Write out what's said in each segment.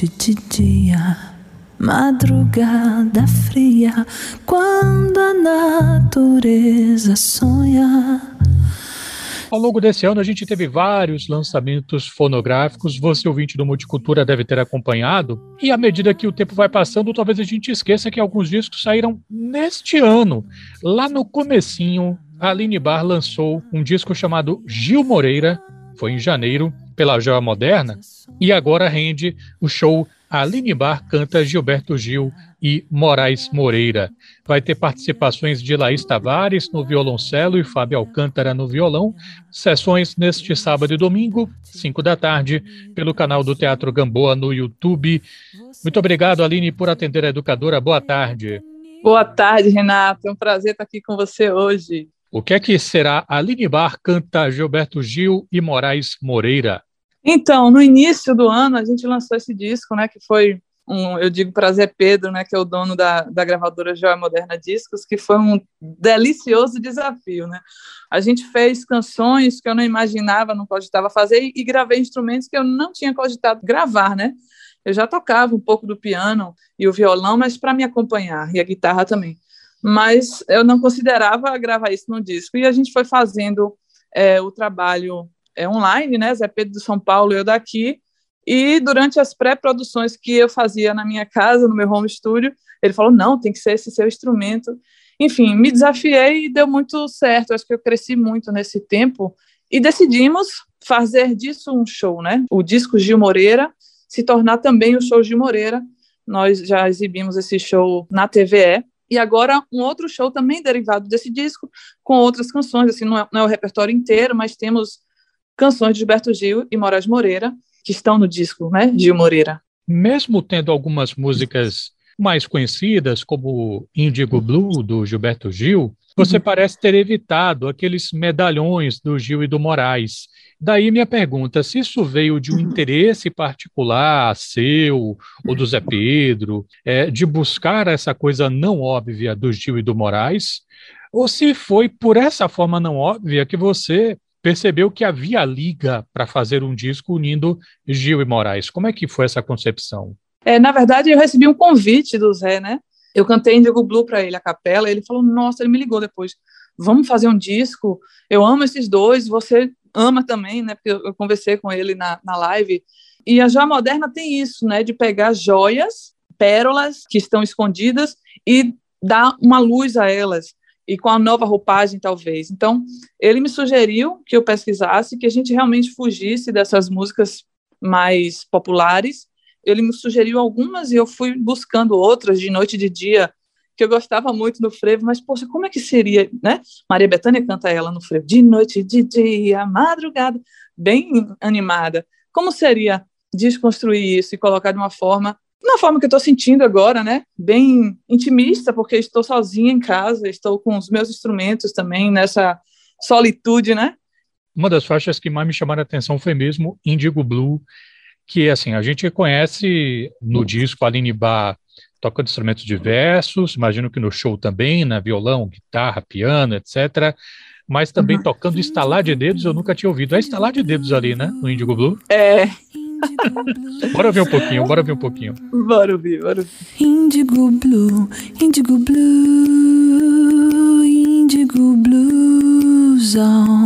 noite de dia, madrugada fria, quando a natureza sonha. Ao longo desse ano, a gente teve vários lançamentos fonográficos. Você, ouvinte do Multicultura, deve ter acompanhado. E à medida que o tempo vai passando, talvez a gente esqueça que alguns discos saíram neste ano. Lá no comecinho, a Aline Bar lançou um disco chamado Gil Moreira, foi em janeiro, pela Joia Moderna, e agora rende o show Aline Bar canta Gilberto Gil e Moraes Moreira. Vai ter participações de Laís Tavares no violoncelo e Fábio Alcântara no violão. Sessões neste sábado e domingo, 5 da tarde, pelo canal do Teatro Gamboa no YouTube. Muito obrigado, Aline, por atender a educadora. Boa tarde. Boa tarde, Renato. É um prazer estar aqui com você hoje. O que é que será Aline Bar canta Gilberto Gil e Moraes Moreira? Então, no início do ano, a gente lançou esse disco, né, que foi um, eu digo para Zé Pedro, né, que é o dono da, da gravadora Joia Moderna Discos, que foi um delicioso desafio, né? A gente fez canções que eu não imaginava, não cogitava fazer e, gravei instrumentos que eu não tinha cogitado gravar, né? Eu já tocava um pouco do piano e o violão, mas para me acompanhar e a guitarra também. Mas eu não considerava gravar isso no disco e a gente foi fazendo é, o trabalho é, online, né? Zé Pedro de São Paulo, eu daqui. E durante as pré-produções que eu fazia na minha casa, no meu home studio, ele falou: não, tem que ser esse seu instrumento. Enfim, me desafiei e deu muito certo. Acho que eu cresci muito nesse tempo e decidimos fazer disso um show, né? O disco Gil Moreira se tornar também o show Gil Moreira. Nós já exibimos esse show na TVE e agora um outro show também derivado desse disco com outras canções. Assim, não é, não é o repertório inteiro, mas temos canções de Gilberto Gil e Moraes Moreira, que estão no disco, né, Gil Moreira. Mesmo tendo algumas músicas mais conhecidas, como Indigo Blue, do Gilberto Gil, você uhum. parece ter evitado aqueles medalhões do Gil e do Moraes. Daí minha pergunta, se isso veio de um uhum. interesse particular seu ou do Zé Pedro, é, de buscar essa coisa não óbvia do Gil e do Moraes, ou se foi por essa forma não óbvia que você percebeu que havia liga para fazer um disco unindo Gil e Moraes. Como é que foi essa concepção? É, na verdade, eu recebi um convite do Zé, né? Eu cantei Indigo Blue para ele, a capela, ele falou: Nossa, ele me ligou depois, vamos fazer um disco. Eu amo esses dois, você ama também, né? Porque eu, conversei com ele na, na live. E a joia moderna tem isso, né? De pegar joias, pérolas que estão escondidas e dar uma luz a elas e com a nova roupagem, talvez. Então, ele me sugeriu que eu pesquisasse, que a gente realmente fugisse dessas músicas mais populares. Ele me sugeriu algumas e eu fui buscando outras de noite e de dia, que eu gostava muito no frevo, mas, poxa, como é que seria, né? Maria Bethânia canta ela no frevo, de noite de dia, madrugada, bem animada. Como seria desconstruir isso e colocar de uma forma na forma que eu estou sentindo agora, né? Bem intimista, porque estou sozinha em casa, estou com os meus instrumentos também nessa solitude, né? Uma das faixas que mais me chamaram a atenção foi mesmo Indigo Blue, que assim, a gente conhece no disco Aline Bar toca instrumentos diversos, imagino que no show também, na violão, guitarra, piano, etc. Mas também uhum. tocando estalar de dedos, eu nunca tinha ouvido. É estalar de dedos ali, né? No Indigo Blue? É, bora ver um pouquinho, bora ver um pouquinho. Bora ouvir, bora ouvir. Indigo Blue, Indigo Blue, Indigo Bluesão.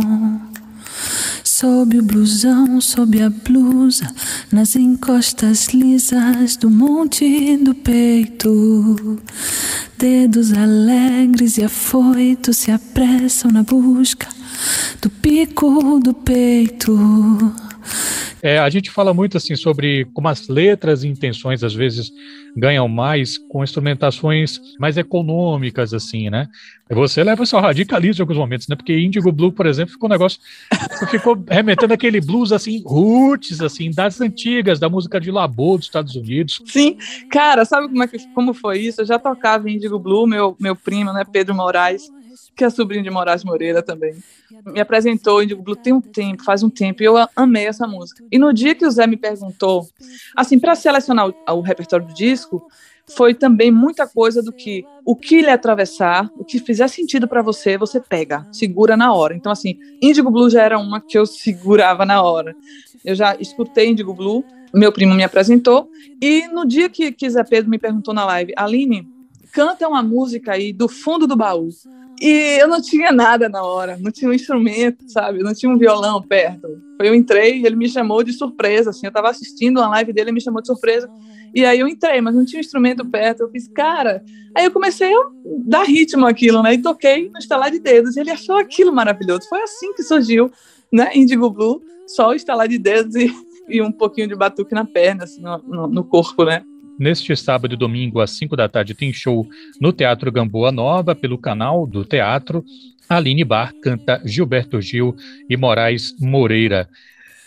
Sob o blusão, sob a blusa, nas encostas lisas do monte do peito. Dedos alegres e afoitos se apressam na busca do pico do peito. É, a gente fala muito assim sobre como as letras e intenções às vezes ganham mais com instrumentações mais econômicas, assim, né? Você leva só radicalismo em alguns momentos, né? Porque Indigo Blue, por exemplo, ficou um negócio. ficou remetendo aquele blues assim, roots, assim, das antigas, da música de labor dos Estados Unidos. Sim, cara, sabe como, é que, como foi isso? Eu já tocava Indigo Blue, meu, meu primo, né, Pedro Moraes que é sobrinho de Moraes Moreira também, me apresentou Indigo Blue tem um tempo, faz um tempo, e eu amei essa música. E no dia que o Zé me perguntou, assim, para selecionar o, o repertório do disco, foi também muita coisa do que o que lhe atravessar, o que fizer sentido para você, você pega, segura na hora. Então, assim, Indigo Blue já era uma que eu segurava na hora. Eu já escutei Indigo Blue meu primo me apresentou, e no dia que, que Zé Pedro me perguntou na live, Aline, canta uma música aí do fundo do baú. E eu não tinha nada na hora, não tinha um instrumento, sabe? Não tinha um violão perto. Eu entrei, ele me chamou de surpresa, assim, eu estava assistindo uma live dele, ele me chamou de surpresa. E aí eu entrei, mas não tinha um instrumento perto. Eu fiz, cara. Aí eu comecei a dar ritmo aquilo, né? E toquei no estalar de dedos. E ele achou aquilo maravilhoso. Foi assim que surgiu, né? Indigo Blue, só o estalar de dedos e, e um pouquinho de batuque na perna, assim, no, no, no corpo, né? Neste sábado e domingo, às 5 da tarde, tem show no Teatro Gamboa Nova, pelo canal do teatro. Aline Bar canta Gilberto Gil e Moraes Moreira.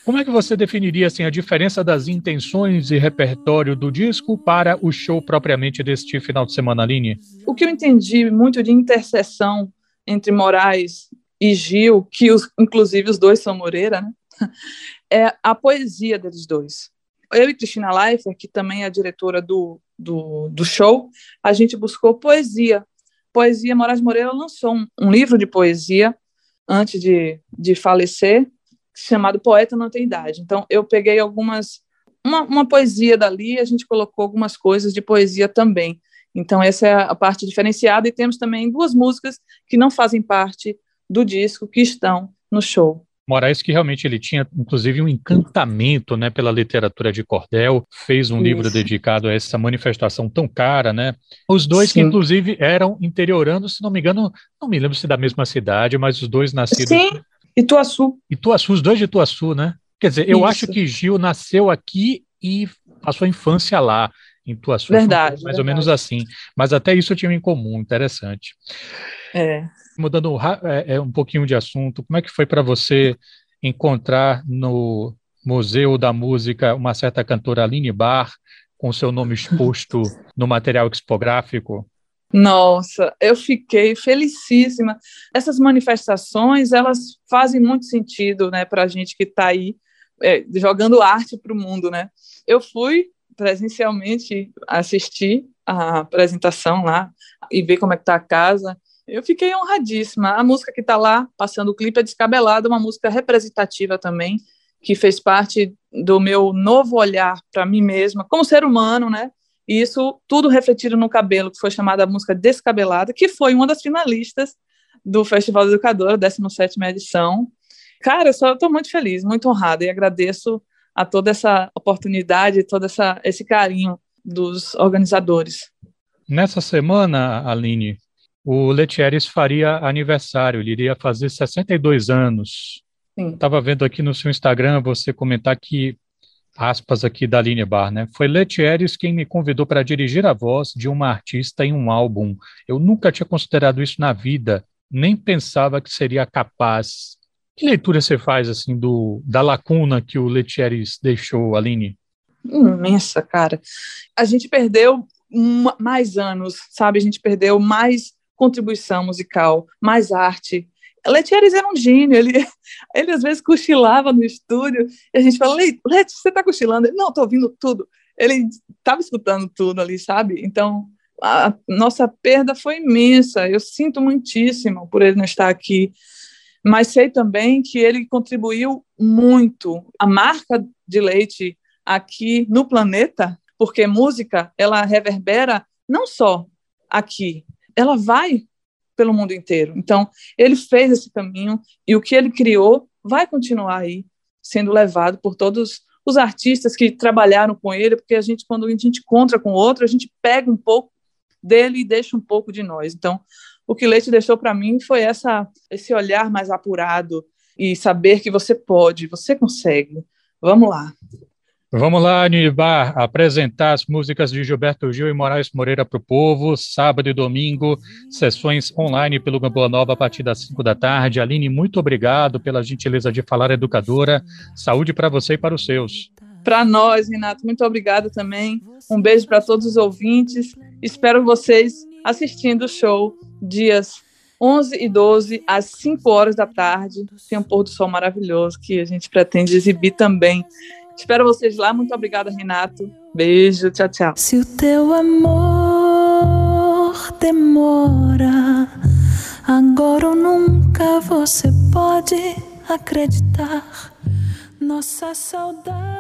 Como é que você definiria assim, a diferença das intenções e repertório do disco para o show propriamente deste final de semana, Aline? O que eu entendi muito de interseção entre Moraes e Gil, que os, inclusive os dois são Moreira, né? é a poesia deles dois eu e Cristina Leifert, que também é a diretora do, do, do show, a gente buscou poesia. Poesia, Moraes Moreira lançou um, um livro de poesia antes de, de falecer, chamado Poeta Não Tem Idade. Então, eu peguei algumas, uma, uma poesia dali, a gente colocou algumas coisas de poesia também. Então, essa é a parte diferenciada, e temos também duas músicas que não fazem parte do disco, que estão no show. Moraes que realmente ele tinha, inclusive, um encantamento, né, pela literatura de cordel, fez um Isso. livro dedicado a essa manifestação tão cara, né? Os dois Sim. que, inclusive, eram interioranos, se não me engano, não me lembro se da mesma cidade, mas os dois nascidos... Sim, Ituaçu. Ituaçu, os dois de Ituaçu, né? Quer dizer, eu Isso. acho que Gil nasceu aqui e passou a infância lá, em Ituaçu. Verdade. Mais verdade. ou menos assim. Mas até isso tinha em comum, interessante. É mudando é, é, um pouquinho de assunto, como é que foi para você encontrar no Museu da Música uma certa cantora Aline Bar com seu nome exposto no material expográfico? Nossa, eu fiquei felicíssima. Essas manifestações, elas fazem muito sentido, né, para a gente que está aí é, jogando arte para o mundo, né? Eu fui presencialmente assistir a apresentação lá e ver como é que está a casa. Eu fiquei honradíssima. A música que está lá, passando o clipe, é Descabelada, uma música representativa também, que fez parte do meu novo olhar para mim mesma, como ser humano, né? E isso tudo refletido no cabelo, que foi chamada a música Descabelada, que foi uma das finalistas do Festival do Educador, 17ª edição. Cara, eu só estou muito feliz, muito honrada e agradeço a toda essa oportunidade, todo essa, esse carinho dos organizadores. Nessa semana, Aline, o Letieres faria aniversário, ele iria fazer 62 anos. Estava vendo aqui no seu Instagram você comentar que, aspas aqui da Aline Bar, né? Foi Letieres quem me convidou para dirigir a voz de uma artista em um álbum. Eu nunca tinha considerado isso na vida, nem pensava que seria capaz. Que leitura você faz, assim, do, da lacuna que o Letieres deixou, Aline? Imensa, cara. A gente perdeu mais anos, sabe? A gente perdeu mais contribuição musical, mais arte. Letieres era um gênio, ele, ele às vezes cochilava no estúdio e a gente fala, Let, você está cochilando? Ele, não, estou ouvindo tudo. Ele estava escutando tudo ali, sabe? Então, a nossa perda foi imensa. Eu sinto muitíssimo por ele não estar aqui, mas sei também que ele contribuiu muito. A marca de Leite aqui no planeta, porque música ela reverbera não só aqui, ela vai pelo mundo inteiro. Então, ele fez esse caminho e o que ele criou vai continuar aí sendo levado por todos os artistas que trabalharam com ele, porque a gente quando a gente encontra com outro, a gente pega um pouco dele e deixa um pouco de nós. Então, o que Leite deixou para mim foi essa esse olhar mais apurado e saber que você pode, você consegue. Vamos lá. Vamos lá, Anibar, apresentar as músicas de Gilberto Gil e Moraes Moreira para o povo, sábado e domingo, sessões online pelo Gamboa Nova a partir das 5 da tarde. Aline, muito obrigado pela gentileza de falar, educadora. Saúde para você e para os seus. Para nós, Renato, muito obrigado também. Um beijo para todos os ouvintes. Espero vocês assistindo o show dias 11 e 12 às 5 horas da tarde. Tem um pôr do sol maravilhoso que a gente pretende exibir também Espero vocês lá. Muito obrigada, Renato. Beijo, tchau, tchau. Se o teu amor demora, agora ou nunca você pode acreditar. Nossa saudade.